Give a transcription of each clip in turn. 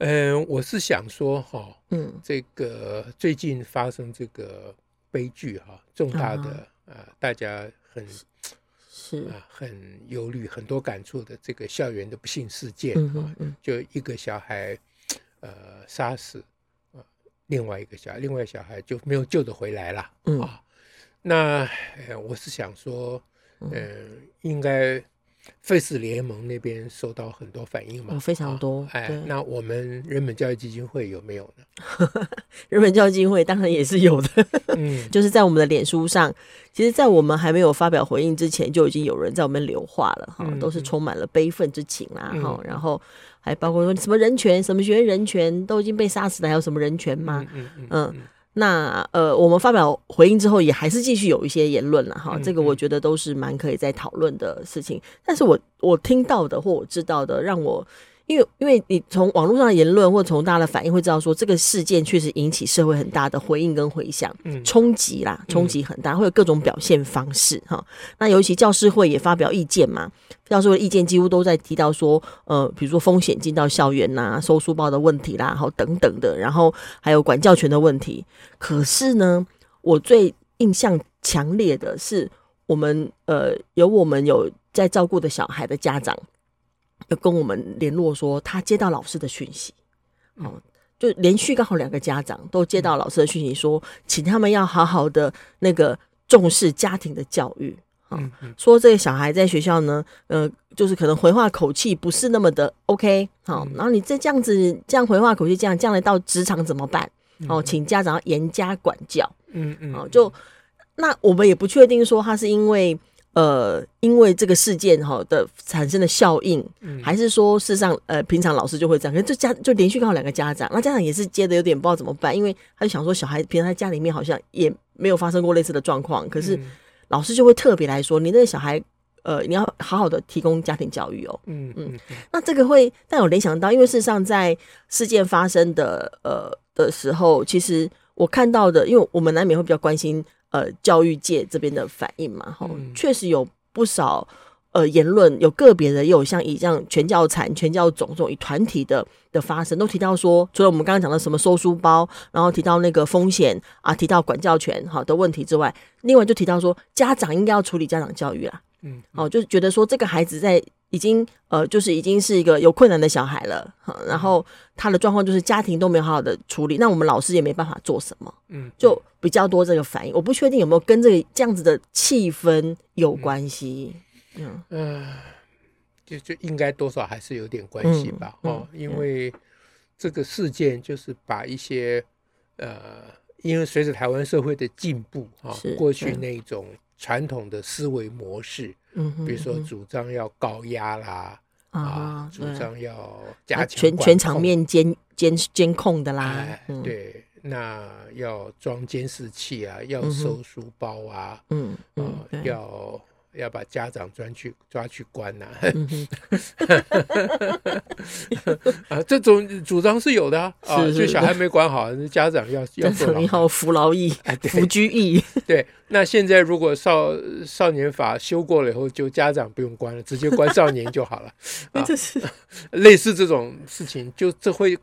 嗯、呃，我是想说哈，嗯，这个最近发生这个悲剧哈，重大的啊、呃，大家很是啊、呃，很忧虑、很多感触的这个校园的不幸事件啊、嗯嗯，就一个小孩呃杀死啊，另外一个小孩，另外小孩就没有救得回来了、嗯、啊。那呃，我是想说，嗯、呃，应该。Face 联盟那边收到很多反应嘛？哦、非常多。哎，那我们人本教育基金会有没有呢？人本教育基金会当然也是有的。嗯，就是在我们的脸书上，其实，在我们还没有发表回应之前，就已经有人在我们留话了哈、嗯，都是充满了悲愤之情啦哈、嗯。然后还包括说什么人权，什么学生人权都已经被杀死了，还有什么人权吗？嗯嗯。嗯那呃，我们发表回应之后，也还是继续有一些言论了哈。这个我觉得都是蛮可以再讨论的事情。但是我我听到的或我知道的，让我。因为，因为你从网络上的言论或从大家的反应会知道，说这个事件确实引起社会很大的回应跟回响，冲击啦，冲击很大，会有各种表现方式哈。那尤其教师会也发表意见嘛，教师会的意见几乎都在提到说，呃，比如说风险进到校园呐，收书包的问题啦，好等等的，然后还有管教权的问题。可是呢，我最印象强烈的是，我们呃，有我们有在照顾的小孩的家长。就跟我们联络说，他接到老师的讯息，哦，就连续刚好两个家长都接到老师的讯息，说请他们要好好的那个重视家庭的教育，嗯，说这个小孩在学校呢，呃，就是可能回话口气不是那么的 OK，好，然后你这这样子这样回话口气这样，将来到职场怎么办？哦，请家长要严加管教，嗯嗯，哦，就那我们也不确定说他是因为。呃，因为这个事件哈的产生的效应，嗯，还是说事实上，呃，平常老师就会这样，可是就家就连续刚好两个家长，那家长也是接的有点不知道怎么办，因为他就想说，小孩平常在家里面好像也没有发生过类似的状况，可是老师就会特别来说，你那个小孩，呃，你要好好的提供家庭教育哦，嗯嗯，那这个会但我联想到，因为事实上在事件发生的呃的时候，其实我看到的，因为我们难免会比较关心。呃，教育界这边的反应嘛，哈、嗯，确实有不少呃言论，有个别的，也有像以这样全教产、全教总这种以团体的的发生，都提到说，除了我们刚刚讲的什么收书包，然后提到那个风险啊，提到管教权好的问题之外，另外就提到说，家长应该要处理家长教育啦，嗯，哦，就是觉得说这个孩子在。已经呃，就是已经是一个有困难的小孩了，然后他的状况就是家庭都没有好好的处理，那我们老师也没办法做什么，嗯，就比较多这个反应。我不确定有没有跟这个这样子的气氛有关系，嗯嗯、呃，就就应该多少还是有点关系吧，哦、因为这个事件就是把一些呃，因为随着台湾社会的进步啊，过去那种传统的思维模式。嗯，比如说主张要高压啦，嗯、啊，主张要加强全全场面监监监控的啦，对，那要装监视器啊，要收书包啊，嗯嗯，啊、嗯要。要把家长抓去抓去关呐、啊这种主张是有的啊，就小孩没管好，家长要 要做牢，要服劳役，哎，服拘役。对，那现在如果少少年法修过了以后，就家长不用关了，直接关少年就好了。啊，这是类似这种事情，就这会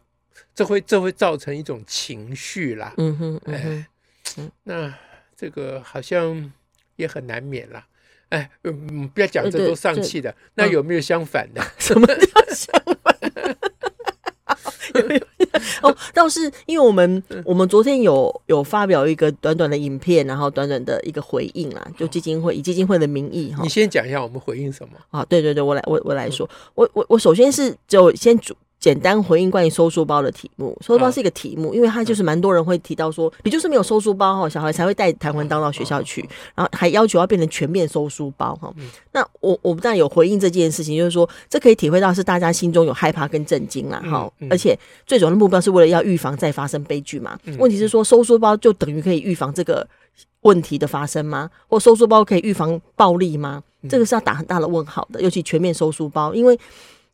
这会这会造成一种情绪啦。嗯哼，嗯哼，哎，那这个好像也很难免啦。哎，嗯，不要讲这都丧气的，那有没有相反的？什么叫相反的？有没有？哦，倒是因为我们我们昨天有有发表一个短短的影片，然后短短的一个回应啦，就基金会以基金会的名义哈。你先讲一下我们回应什么啊？对对对，我来我我来说，我我我首先是就先主简单回应关于收书包的题目。收书包是一个题目，因为它就是蛮多人会提到说，你就是没有收书包哈，小孩才会带弹簧刀到学校去，然后还要求要变成全面收书包哈。那我我不但有回应这件事情，就是说这可以体会到是大家心中有害怕跟震惊啦哈，而且最主要的目标是为了要预防再发生悲剧嘛。问题是说收书包就等于可以预防这个问题的发生吗？或收书包可以预防暴力吗？这个是要打很大的问号的，尤其全面收书包，因为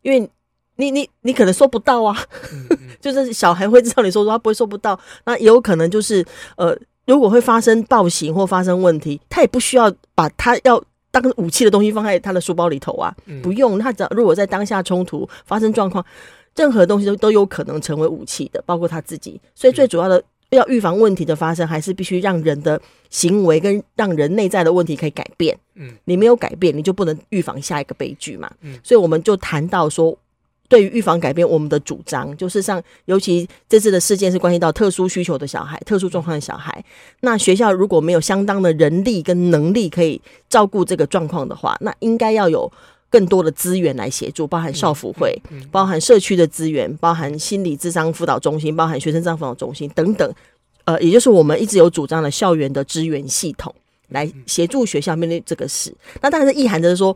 因为。你你你可能收不到啊，嗯嗯就是小孩会知道你收书包，他不会收不到。那也有可能就是呃，如果会发生暴行或发生问题，他也不需要把他要当武器的东西放在他的书包里头啊，嗯、不用。他只要如果在当下冲突发生状况，任何东西都都有可能成为武器的，包括他自己。所以最主要的。要预防问题的发生，还是必须让人的行为跟让人内在的问题可以改变。嗯，你没有改变，你就不能预防下一个悲剧嘛。嗯，所以我们就谈到说，对于预防改变，我们的主张就是像，尤其这次的事件是关系到特殊需求的小孩、特殊状况的小孩，那学校如果没有相当的人力跟能力可以照顾这个状况的话，那应该要有。更多的资源来协助，包含少辅会，包含社区的资源，包含心理智商辅导中心，包含学生咨商辅导中心等等。呃，也就是我们一直有主张的校园的资源系统，来协助学校面对这个事。那当然是意涵着说，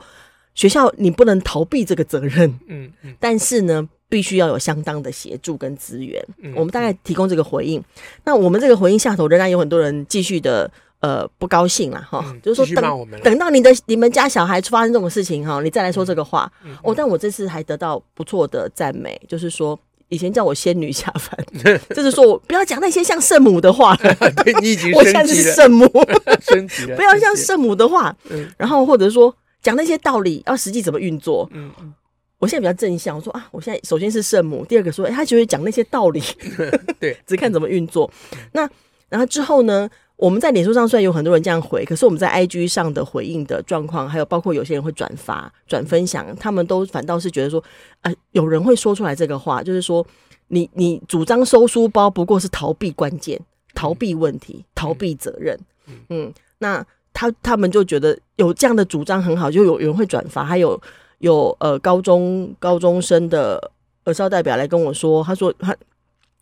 学校你不能逃避这个责任，嗯嗯，但是呢，必须要有相当的协助跟资源。我们大概提供这个回应。那我们这个回应下头仍然有很多人继续的。呃，不高兴了哈，嗯、就是说等等到你的你们家小孩发生这种事情哈，你再来说这个话、哦。但我这次还得到不错的赞美，就是说以前叫我仙女下凡，就是说我不要讲那些像圣母的话了。对，你已经我现在是圣母，不要像圣母的话。嗯、然后或者说讲那些道理要实际怎么运作。嗯，我现在比较正向，我说啊，我现在首先是圣母，第二个说，哎，他觉得讲那些道理，对，只看怎么运作。嗯、那然后之后呢？我们在脸书上虽然有很多人这样回，可是我们在 IG 上的回应的状况，还有包括有些人会转发、转分享，他们都反倒是觉得说，呃，有人会说出来这个话，就是说，你你主张收书包不过是逃避关键、逃避问题、逃避责任，嗯，那他他们就觉得有这样的主张很好，就有有人会转发，还有有呃高中高中生的儿少代表来跟我说，他说他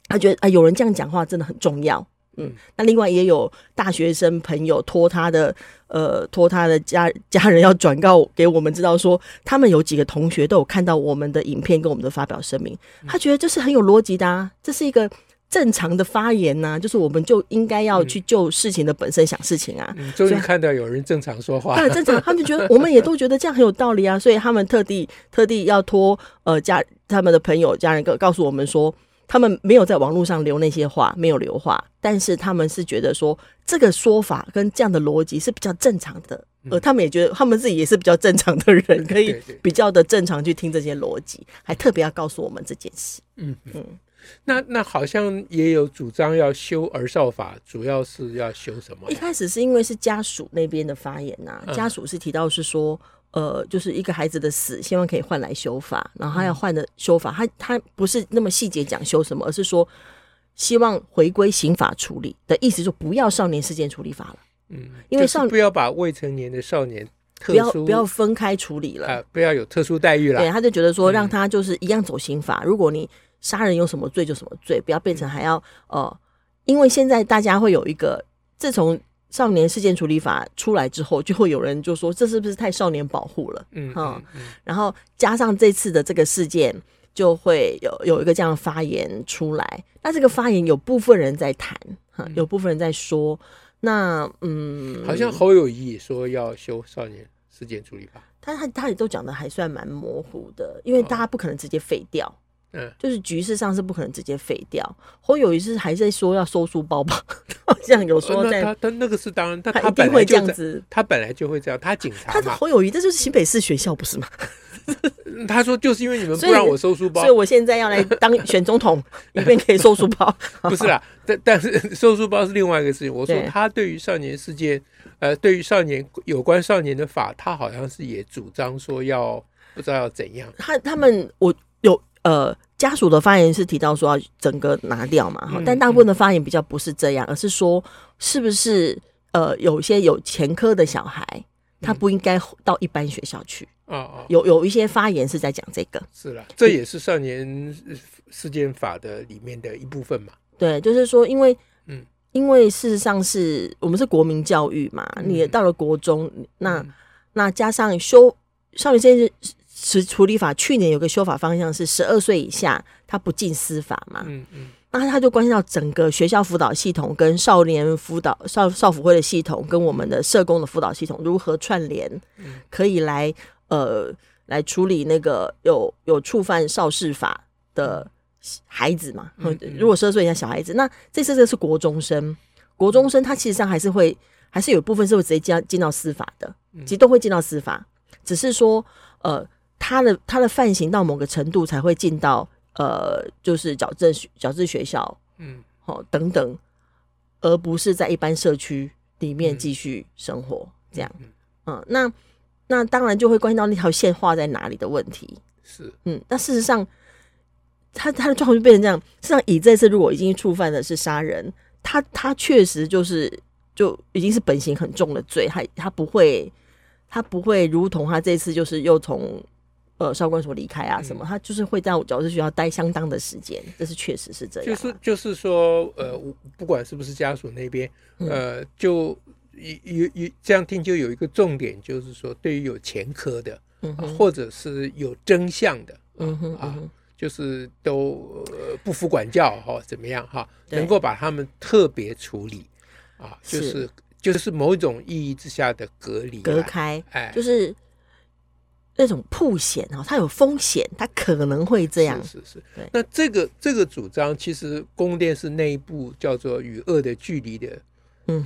他觉得啊、呃，有人这样讲话真的很重要。嗯，那另外也有大学生朋友托他的呃托他的家家人要转告给我们知道说，他们有几个同学都有看到我们的影片跟我们的发表声明，他觉得这是很有逻辑的啊，这是一个正常的发言呢、啊，就是我们就应该要去就事情的本身想事情啊。终于看到有人正常说话，对，正常，他们觉得 我们也都觉得这样很有道理啊，所以他们特地特地要托呃家他们的朋友家人告告诉我们说。他们没有在网络上留那些话，没有留话，但是他们是觉得说这个说法跟这样的逻辑是比较正常的，嗯、而他们也觉得他们自己也是比较正常的人，可以比较的正常去听这些逻辑，还特别要告诉我们这件事。嗯嗯，嗯那那好像也有主张要修儿少法，主要是要修什么？一开始是因为是家属那边的发言呐、家属是提到是说。呃，就是一个孩子的死，希望可以换来修法，然后他要换的修法，他他不是那么细节讲修什么，而是说希望回归刑法处理的意思，就不要少年事件处理法了。嗯，因为少不要把未成年的少年特殊不要不要分开处理了，呃，不要有特殊待遇了。对，他就觉得说，让他就是一样走刑法。嗯，如果你杀人有什么罪就什么罪，不要变成还要呃，因为现在大家会有一个自从。少年事件处理法出来之后，就会有人就说，这是不是太少年保护了？嗯，然后加上这次的这个事件，就会有有一个这样的发言出来。那这个发言有部分人在谈，哈，有部分人在说。那嗯，好像侯友宜也说要修少年事件处理法，他他他也都讲的还算蛮模糊的，因为大家不可能直接废掉。嗯，就是局势上是不可能直接废掉。侯友谊是还在说要收书包吧？好像有说在，他他那个是当然，他他一定会这样子，他本来就会这样。他警察，他侯友谊这就是新北市学校不是吗？他说就是因为你们不让我收书包，所以我现在要来当选总统，以便可以收书包。不是啦，但但是收书包是另外一个事情。我说他对于少年事件，呃，对于少年有关少年的法，他好像是也主张说要不知道要怎样。他他们我有呃。家属的发言是提到说要整个拿掉嘛，哈，但大部分的发言比较不是这样，而是说是不是呃有些有前科的小孩，他不应该到一般学校去。啊啊，有有一些发言是在讲这个。是了，这也是少年事件法的里面的一部分嘛。对，就是说，因为嗯，因为事实上是我们是国民教育嘛，你到了国中，那那加上修少年事件处理法，去年有个修法方向是十二岁以下他不进司法嘛。嗯嗯。那他就关系到整个学校辅导系统跟少年辅导少少辅会的系统跟我们的社工的辅导系统如何串联，可以来呃来处理那个有有触犯少事法的孩子嘛？如果十二岁以下小孩子，那这次这是国中生，国中生他其实上还是会还是有部分是会直接进进到司法的，其实都会进到司法，只是说呃他的他的犯行到某个程度才会进到。呃，就是矫正学、矫正学校，嗯，好、哦，等等，而不是在一般社区里面继续生活、嗯、这样，嗯，那那当然就会关系到那条线画在哪里的问题，是，嗯，那事实上，他他的状况就变成这样。事实上，以这次如果已经触犯的是杀人，他他确实就是就已经是本刑很重的罪，他他不会他不会如同他这次就是又从。呃，少管所离开啊，什么？他就是会在我矫正学校待相当的时间，这是确实是这样。就是就是说，呃，不管是不是家属那边，呃，就有有这样听，就有一个重点，就是说，对于有前科的，或者是有真相的，嗯哼啊，就是都不服管教哈，怎么样哈，能够把他们特别处理啊，就是就是某一种意义之下的隔离隔开，哎，就是。那种曝险啊，它有风险，它可能会这样。是是是。对那这个这个主张，其实公共电视那一部叫做《与恶的距离》的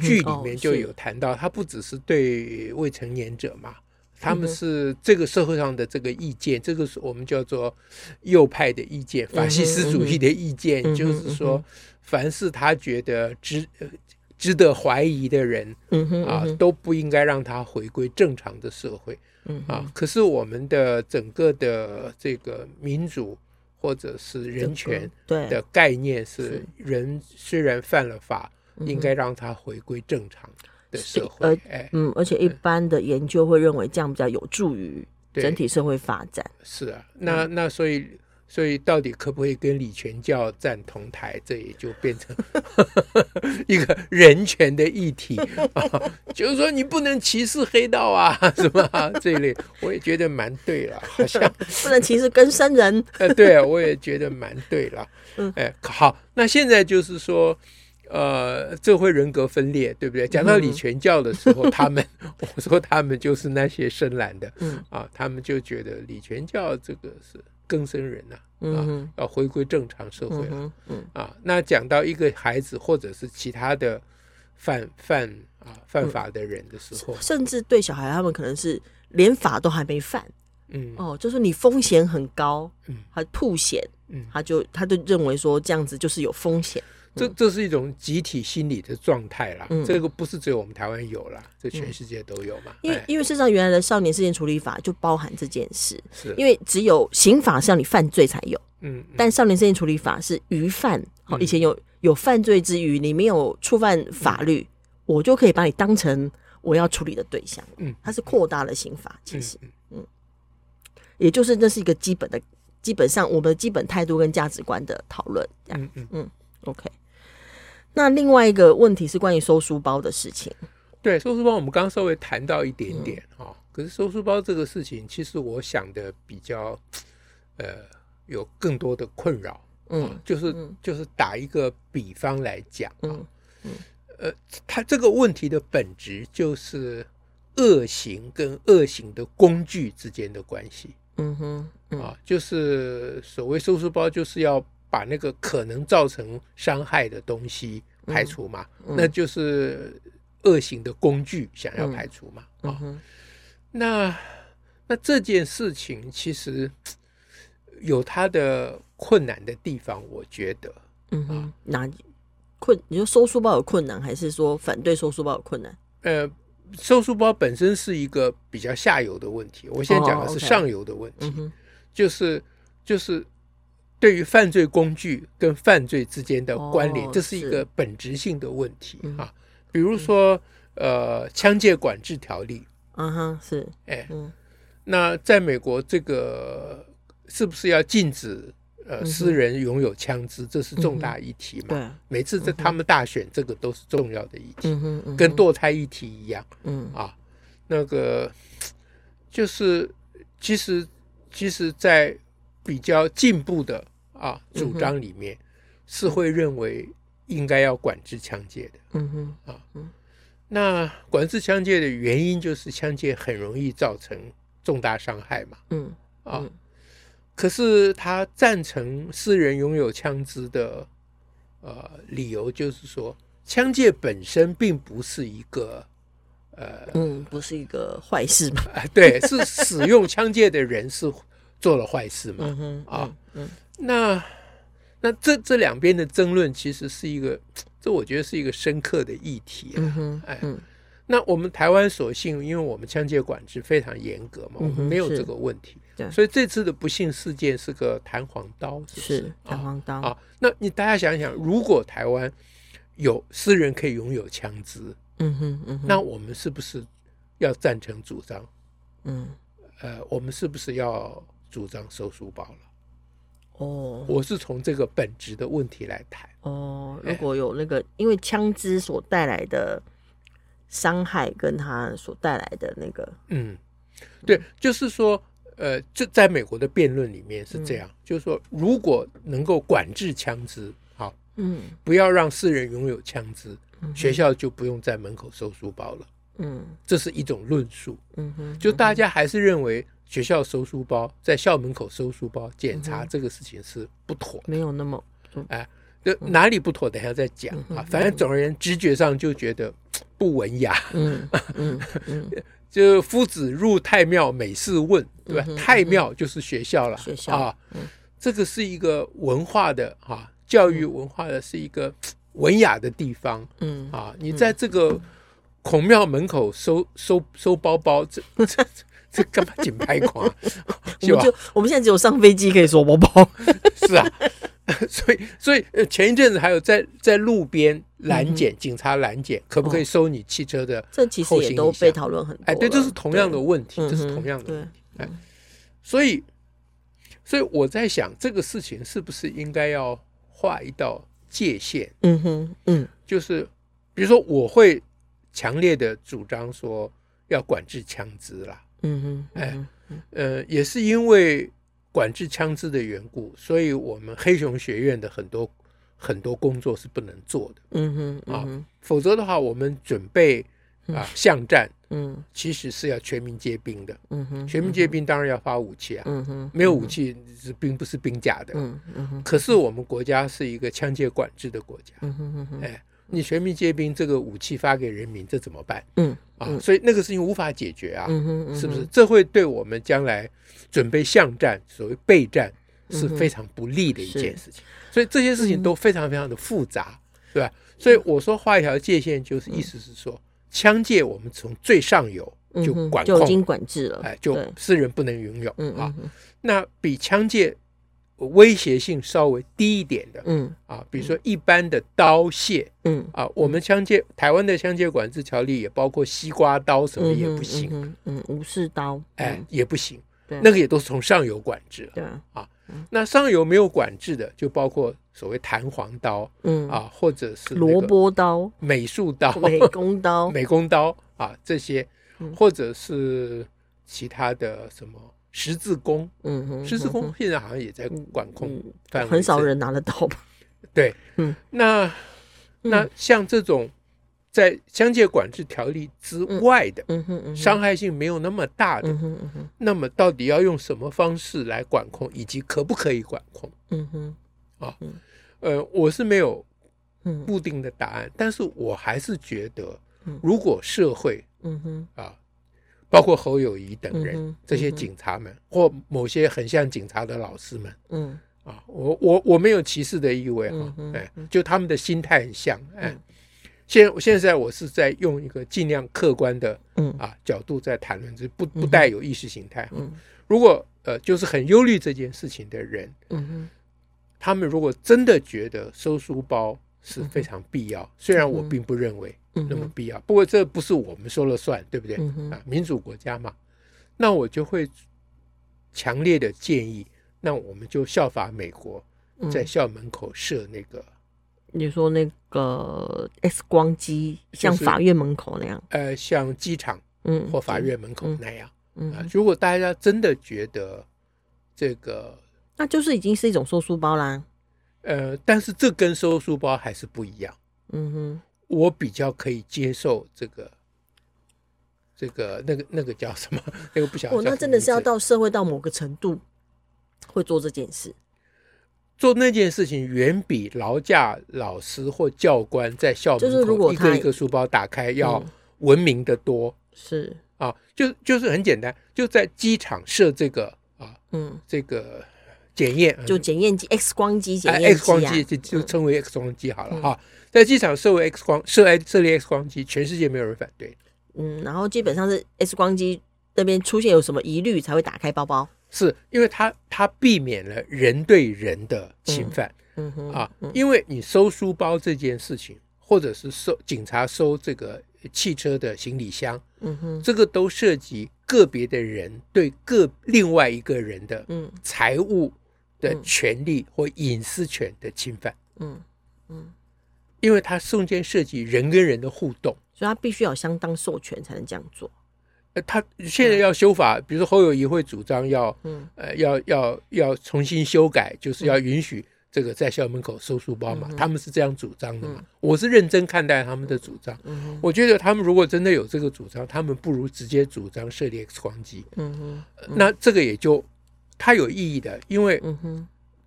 剧里面就有谈到，它不只是对未成年者嘛，他们是这个社会上的这个意见，这个是我们叫做右派的意见，法西斯主义的意见，就是说，凡是他觉得值值得怀疑的人，啊，都不应该让他回归正常的社会。嗯啊，可是我们的整个的这个民主或者是人权的概念是，人虽然犯了法，应该让他回归正常的社会。哎，嗯，而且一般的研究会认为这样比较有助于整体社会发展。是啊，那那所以。所以，到底可不可以跟李全教站同台？这也就变成 一个人权的议题啊。就是说，你不能歧视黑道啊，什么啊这一类，我也觉得蛮对了。好像 不能歧视跟生人。呃，对啊，我也觉得蛮对了。哎，好，那现在就是说，呃，这会人格分裂，对不对？讲到李全教的时候，他们我说他们就是那些深蓝的，嗯啊，他们就觉得李全教这个是。更生人呐，啊，要回归正常社会了，啊，那讲到一个孩子或者是其他的犯犯啊犯法的人的时候，甚至对小孩，他们可能是连法都还没犯，嗯，哦，就是你风险很高，嗯，他吐险，嗯，他就他就认为说这样子就是有风险。这这是一种集体心理的状态啦，嗯、这个不是只有我们台湾有啦，这全世界都有嘛。因为因为事实上，原来的少年事件处理法就包含这件事，是。因为只有刑法是让你犯罪才有，嗯，但少年事件处理法是虞犯，好、嗯，以前有有犯罪之余，你没有触犯法律，嗯、我就可以把你当成我要处理的对象，嗯，它是扩大了刑法，其实，嗯，嗯，也就是那是一个基本的，基本上我们的基本态度跟价值观的讨论，这样，嗯嗯。嗯，OK。那另外一个问题是关于收书包的事情。对，收书包我们刚刚稍微谈到一点点啊，嗯、可是收书包这个事情，其实我想的比较，呃，有更多的困扰。嗯，就是就是打一个比方来讲啊，嗯，嗯呃，它这个问题的本质就是恶行跟恶行的工具之间的关系。嗯哼，嗯啊，就是所谓收书包，就是要。把那个可能造成伤害的东西排除嘛，那就是恶行的工具，想要排除嘛。啊、那那这件事情其实有它的困难的地方，我觉得。嗯哼，哪困？你说收书包有困难，还是说反对收书包有困难？呃，收书包本身是一个比较下游的问题，我现在讲的是上游的问题，就是就是。对于犯罪工具跟犯罪之间的关联，这是一个本质性的问题啊。比如说，呃，枪械管制条例嗯哼，是，哎，嗯，那在美国，这个是不是要禁止呃私人拥有枪支？这是重大议题嘛？对，每次在他们大选，这个都是重要的议题，跟堕胎议题一样。嗯啊，那个 就是其实其实，在比较进步的啊主张里面，是会认为应该要管制枪械的。嗯哼。啊，嗯。那管制枪械的原因就是枪械很容易造成重大伤害嘛，嗯啊，可是他赞成私人拥有枪支的呃理由就是说，枪械本身并不是一个呃嗯不是一个坏事嘛，啊对，是使用枪械的人是做了坏事嘛，嗯啊。嗯，那那这这两边的争论其实是一个。这我觉得是一个深刻的议题啊！哎，那我们台湾所幸，因为我们枪械管制非常严格嘛，我们没有这个问题，所以这次的不幸事件是个弹簧刀，是弹簧刀。啊。那你大家想想，如果台湾有私人可以拥有枪支，嗯哼嗯，那我们是不是要赞成主张？嗯，呃，我们是不是要主张收书包了？哦，我是从这个本质的问题来谈。哦，如果有那个，因为枪支所带来的伤害，跟他所带来的那个，嗯，对，就是说，呃，就在美国的辩论里面是这样，就是说，如果能够管制枪支，好，嗯，不要让私人拥有枪支，学校就不用在门口收书包了。嗯，这是一种论述。嗯哼，就大家还是认为。学校收书包，在校门口收书包检查这个事情是不妥的，没有那么哎，就哪里不妥，等一下再讲啊。反正总而言之，直觉上就觉得不文雅。嗯 嗯嗯，就夫子入太庙，每事问，对吧？太庙就是学校了，学校啊。这个是一个文化的哈，教育文化的是一个文雅的地方。嗯啊，你在这个孔庙门口收收收包包，这这。这干嘛紧拍狂？我们就我们现在只有上飞机可以说包包，是啊，所以所以前一阵子还有在在路边拦检，警察拦检可不可以收你汽车的？这其实也都被讨论很多。哎，对，这是同样的问题，这是同样的问题。哎，所以所以我在想，这个事情是不是应该要画一道界限？嗯哼，嗯，就是比如说，我会强烈的主张说要管制枪支啦。嗯哼，哎，呃，也是因为管制枪支的缘故，所以我们黑熊学院的很多很多工作是不能做的。嗯哼，啊，否则的话，我们准备啊巷战，嗯，其实是要全民皆兵的。嗯哼，全民皆兵当然要发武器啊。嗯哼，没有武器是兵不是兵甲的。嗯嗯，可是我们国家是一个枪械管制的国家。嗯哼哼，哎。你全民皆兵，这个武器发给人民，这怎么办？嗯啊，所以那个事情无法解决啊，是不是？这会对我们将来准备巷战，所谓备战是非常不利的一件事情。所以这些事情都非常非常的复杂，对吧？所以我说画一条界限，就是意思是说，枪械我们从最上游就管控，就已经管制了，哎，就私人不能拥有啊。那比枪械。威胁性稍微低一点的，嗯。啊，比如说一般的刀械，嗯。啊，我们枪械台湾的枪械管制条例也包括西瓜刀什么也不行，嗯，武士刀，哎也不行，那个也都是从上游管制，对啊，那上游没有管制的，就包括所谓弹簧刀，嗯。啊，或者是萝卜刀、美术刀、美工刀、美工刀啊这些，或者是其他的什么。十字弓，嗯哼，十字弓现在好像也在管控，很少人拿得到吧？对，嗯，那那像这种在枪械管制条例之外的，嗯哼，伤害性没有那么大的，嗯哼，那么到底要用什么方式来管控，以及可不可以管控？嗯哼，啊，呃，我是没有固定的答案，但是我还是觉得，如果社会，嗯哼，啊。包括侯友谊等人，嗯、这些警察们，嗯、或某些很像警察的老师们，嗯。啊，我我我没有歧视的意味哈，嗯、哎，就他们的心态很像，哎，现现在我是在用一个尽量客观的，嗯。啊角度在谈论，这不不带有意识形态，嗯，如果呃就是很忧虑这件事情的人，嗯他们如果真的觉得收书包是非常必要。虽然我并不认为那么必要，不过这不是我们说了算，对不对？啊，民主国家嘛，那我就会强烈的建议，那我们就效法美国，在校门口设那个。你说那个 X 光机，像法院门口那样？呃，像机场，嗯，或法院门口那样。嗯，如果大家真的觉得这个，那就是已经是一种收书包啦。呃，但是这跟收书包还是不一样。嗯哼，我比较可以接受这个，这个那个那个叫什么？那个不晓得。哦，那真的是要到社会到某个程度，会做这件事。做那件事情远比劳驾老师或教官在校门口一个一个书包打开要文明的多。是啊，就就是很简单，就在机场设这个啊，嗯，这个检验就检验机 X 光机检验机 X 光机就就称为 X 光机好了哈，在机场设为 X 光设设设立 X 光机，全世界没有人反对。嗯，然后基本上是 X 光机那边出现有什么疑虑才会打开包包。是因为它它避免了人对人的侵犯，嗯。哼啊，因为你收书包这件事情，或者是收警察收这个汽车的行李箱，嗯哼，这个都涉及个别的人对个另外一个人的嗯。财物的权利或隐私权的侵犯，嗯嗯，因为它中间涉及人跟人的互动，所以他必须要相当授权才能这样做。呃他现在要修法，比如说侯友谊会主张要，嗯，呃，要要要重新修改，就是要允许这个在校门口收书包嘛，嗯、他们是这样主张的嘛。嗯、我是认真看待他们的主张。嗯、哼。我觉得他们如果真的有这个主张，他们不如直接主张设立 X 光机。嗯哼，嗯那这个也就它有意义的，因为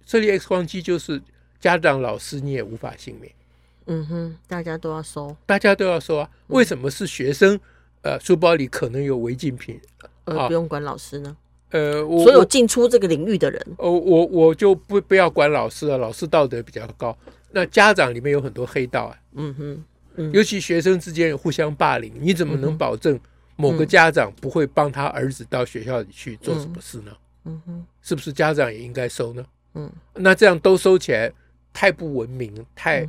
设立 X 光机就是家长、老师你也无法幸免。嗯哼，大家都要收，大家都要收啊。为什么是学生？呃，书包里可能有违禁品，呃，不用管老师呢。呃，我所有进出这个领域的人，哦，我我就不不要管老师了，老师道德比较高。那家长里面有很多黑道啊，嗯哼，嗯尤其学生之间互相霸凌，你怎么能保证某个家长不会帮他儿子到学校里去做什么事呢？嗯哼，是不是家长也应该收呢？嗯，那这样都收起来，太不文明，太。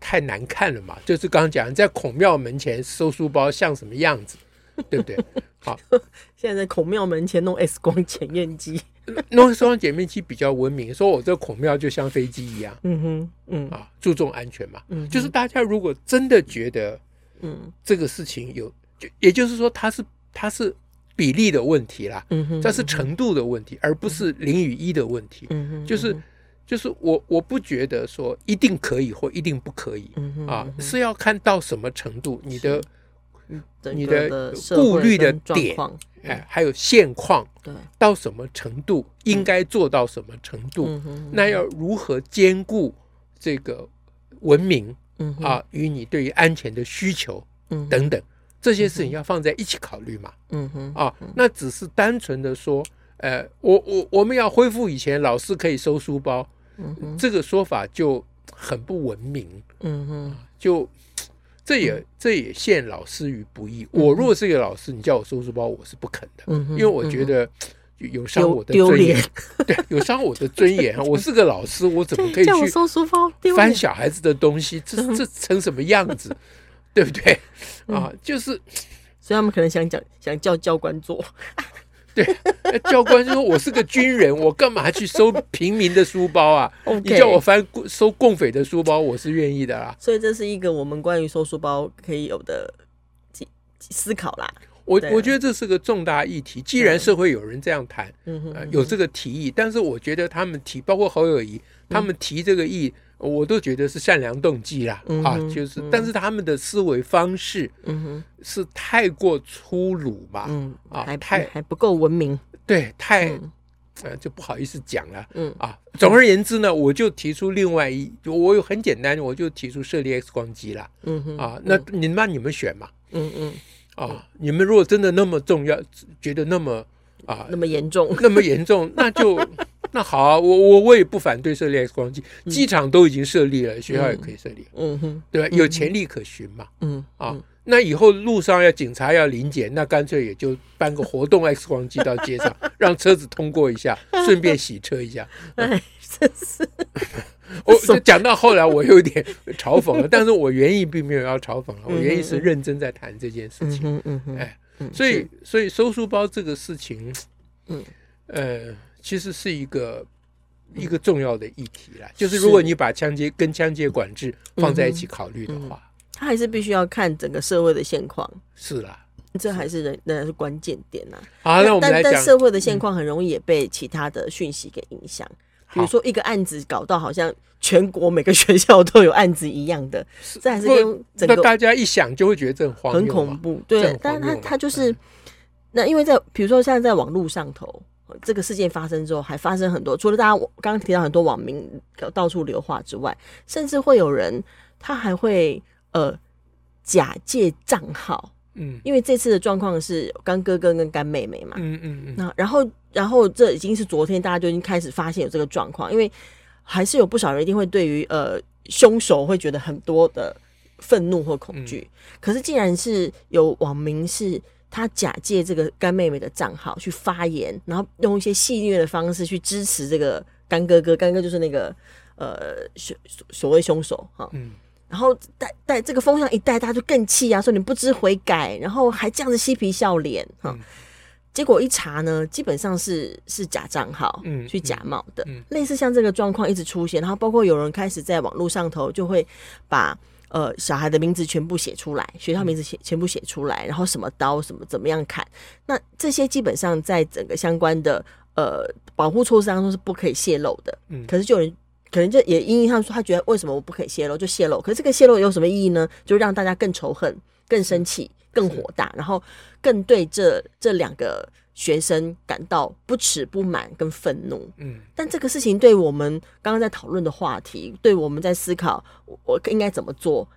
太难看了嘛，就是刚刚讲在孔庙门前收书包像什么样子，对不对？好，现在在孔庙门前弄 X 光检验机，弄 X 光检验机比较文明。说我这孔庙就像飞机一样，嗯哼，嗯。啊，注重安全嘛，嗯，就是大家如果真的觉得，嗯，这个事情有，就也就是说，它是它是比例的问题啦，嗯哼，它是程度的问题，而不是零与一的问题，嗯哼，就是。就是我我不觉得说一定可以或一定不可以嗯哼啊，是要看到什么程度，你的你的顾虑的点，哎，还有现况，对，到什么程度应该做到什么程度，那要如何兼顾这个文明啊与你对于安全的需求等等这些事情要放在一起考虑嘛，嗯哼啊，那只是单纯的说，呃，我我我们要恢复以前老师可以收书包。这个说法就很不文明，嗯哼，就这也这也陷老师于不义。我若是一个老师，你叫我收书包，我是不肯的，因为我觉得有伤我的尊严，对，有伤我的尊严。我是个老师，我怎么可以去收书包翻小孩子的东西？这这成什么样子？对不对？啊，就是，所以他们可能想讲，想叫教官做。对，教官就说：“我是个军人，我干嘛去收平民的书包啊 你叫我翻收共匪的书包，我是愿意的啦。”所以这是一个我们关于收书包可以有的思考啦。我我觉得这是个重大议题。既然社会有人这样谈，嗯、呃，有这个提议，但是我觉得他们提，包括侯友宜，他们提这个议。嗯我都觉得是善良动机啦，啊，就是，但是他们的思维方式，嗯是太过粗鲁嘛，啊，还太还不够文明，对，太，呃，就不好意思讲了，嗯。啊，总而言之呢，我就提出另外一，我有很简单，我就提出设立 X 光机啦，嗯哼啊，那你们你们选嘛，嗯嗯，啊，你们如果真的那么重要，觉得那么啊那么严重，那么严重，那就。那好啊，我我我也不反对设立 X 光机，机场都已经设立了，学校也可以设立，嗯哼，对吧？有潜力可循嘛，嗯啊，那以后路上要警察要临检，那干脆也就搬个活动 X 光机到街上，让车子通过一下，顺便洗车一下。哎，真是。我讲到后来，我有点嘲讽了，但是我原意并没有要嘲讽了，我原意是认真在谈这件事情。嗯嗯嗯。哎，所以所以收书包这个事情，嗯呃，其实是一个一个重要的议题啦。就是如果你把枪械跟枪械管制放在一起考虑的话。他还是必须要看整个社会的现况，是啦，这还是人，那是关键点呐。好，那我们来，但但社会的现况很容易也被其他的讯息给影响，比如说一个案子搞到好像全国每个学校都有案子一样的，这还是跟整个大家一想就会觉得这很很恐怖。对，但是他他就是那因为在比如说像在网络上头，这个事件发生之后，还发生很多，除了大家刚刚提到很多网民到处留话之外，甚至会有人他还会。呃，假借账号，嗯，因为这次的状况是干哥哥跟干妹妹嘛，嗯嗯嗯，那然后然后这已经是昨天大家就已经开始发现有这个状况，因为还是有不少人一定会对于呃凶手会觉得很多的愤怒或恐惧，嗯、可是既然是有网民是他假借这个干妹妹的账号去发言，然后用一些戏谑的方式去支持这个干哥哥，干哥就是那个呃所所谓凶手哈，嗯。然后带带这个风向一带，大家就更气啊，说你不知悔改，然后还这样子嬉皮笑脸哈。嗯、结果一查呢，基本上是是假账号，嗯，去假冒的。嗯嗯、类似像这个状况一直出现，然后包括有人开始在网络上头就会把呃小孩的名字全部写出来，学校名字写全部写出来，然后什么刀什么怎么样砍，那这些基本上在整个相关的呃保护措施当中是不可以泄露的。嗯，可是就有人。可能就也因为他说他觉得为什么我不可以泄露就泄露，可是这个泄露有什么意义呢？就让大家更仇恨、更生气、更火大，然后更对这这两个学生感到不耻、不满跟愤怒。嗯，但这个事情对我们刚刚在讨论的话题，对我们在思考我应该怎么做，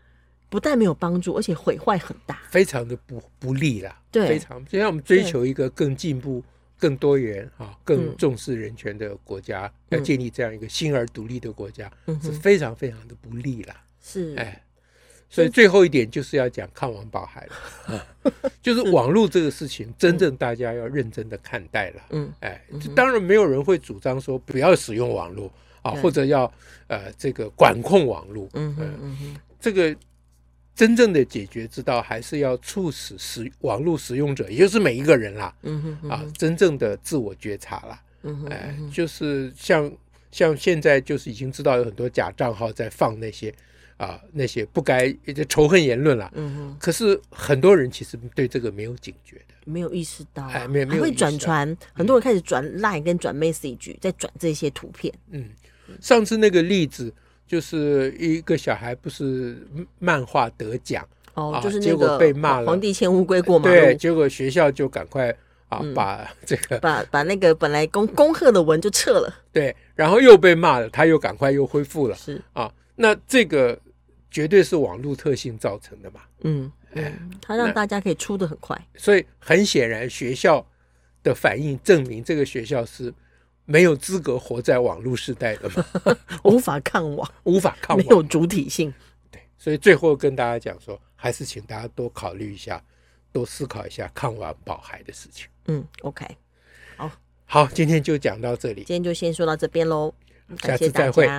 不但没有帮助，而且毁坏很大，非常的不不利啦。对，非常，就像我们追求一个更进步。更多元啊，更重视人权的国家，嗯、要建立这样一个新而独立的国家，嗯、是非常非常的不利了。是，哎，所以最后一点就是要讲抗王保海了，就是网络这个事情，真正大家要认真的看待了。嗯，哎，当然没有人会主张说不要使用网络啊，或者要呃这个管控网络。嗯嗯嗯，这个。真正的解决之道，还是要促使使网络使用者，也就是每一个人啦，嗯哼，嗯哼啊，真正的自我觉察啦，嗯哼，哎，就是像像现在就是已经知道有很多假账号在放那些啊那些不该就仇恨言论了，嗯哼，可是很多人其实对这个没有警觉的，没有意识到，哎，没有没有会转传，很多人开始转 Line 跟转 Message，在转这些图片，嗯，上次那个例子。就是一个小孩不是漫画得奖哦，就是结果被骂了，皇帝牵乌龟过马路，对，结果学校就赶快啊把 这个把把那个本来恭恭贺的文就撤了，对，然后又被骂了，他又赶快又恢复了，是。啊，那这个绝对是网络特性造成的嘛，嗯，嗯，它让大家可以出的很快，所以很显然学校的反应证明这个学校是。没有资格活在网络时代的嘛，无法抗网，无法抗网，没有主体性。对，所以最后跟大家讲说，还是请大家多考虑一下，多思考一下抗网保孩的事情。嗯，OK，好，好，今天就讲到这里，今天就先说到这边喽，下次再会。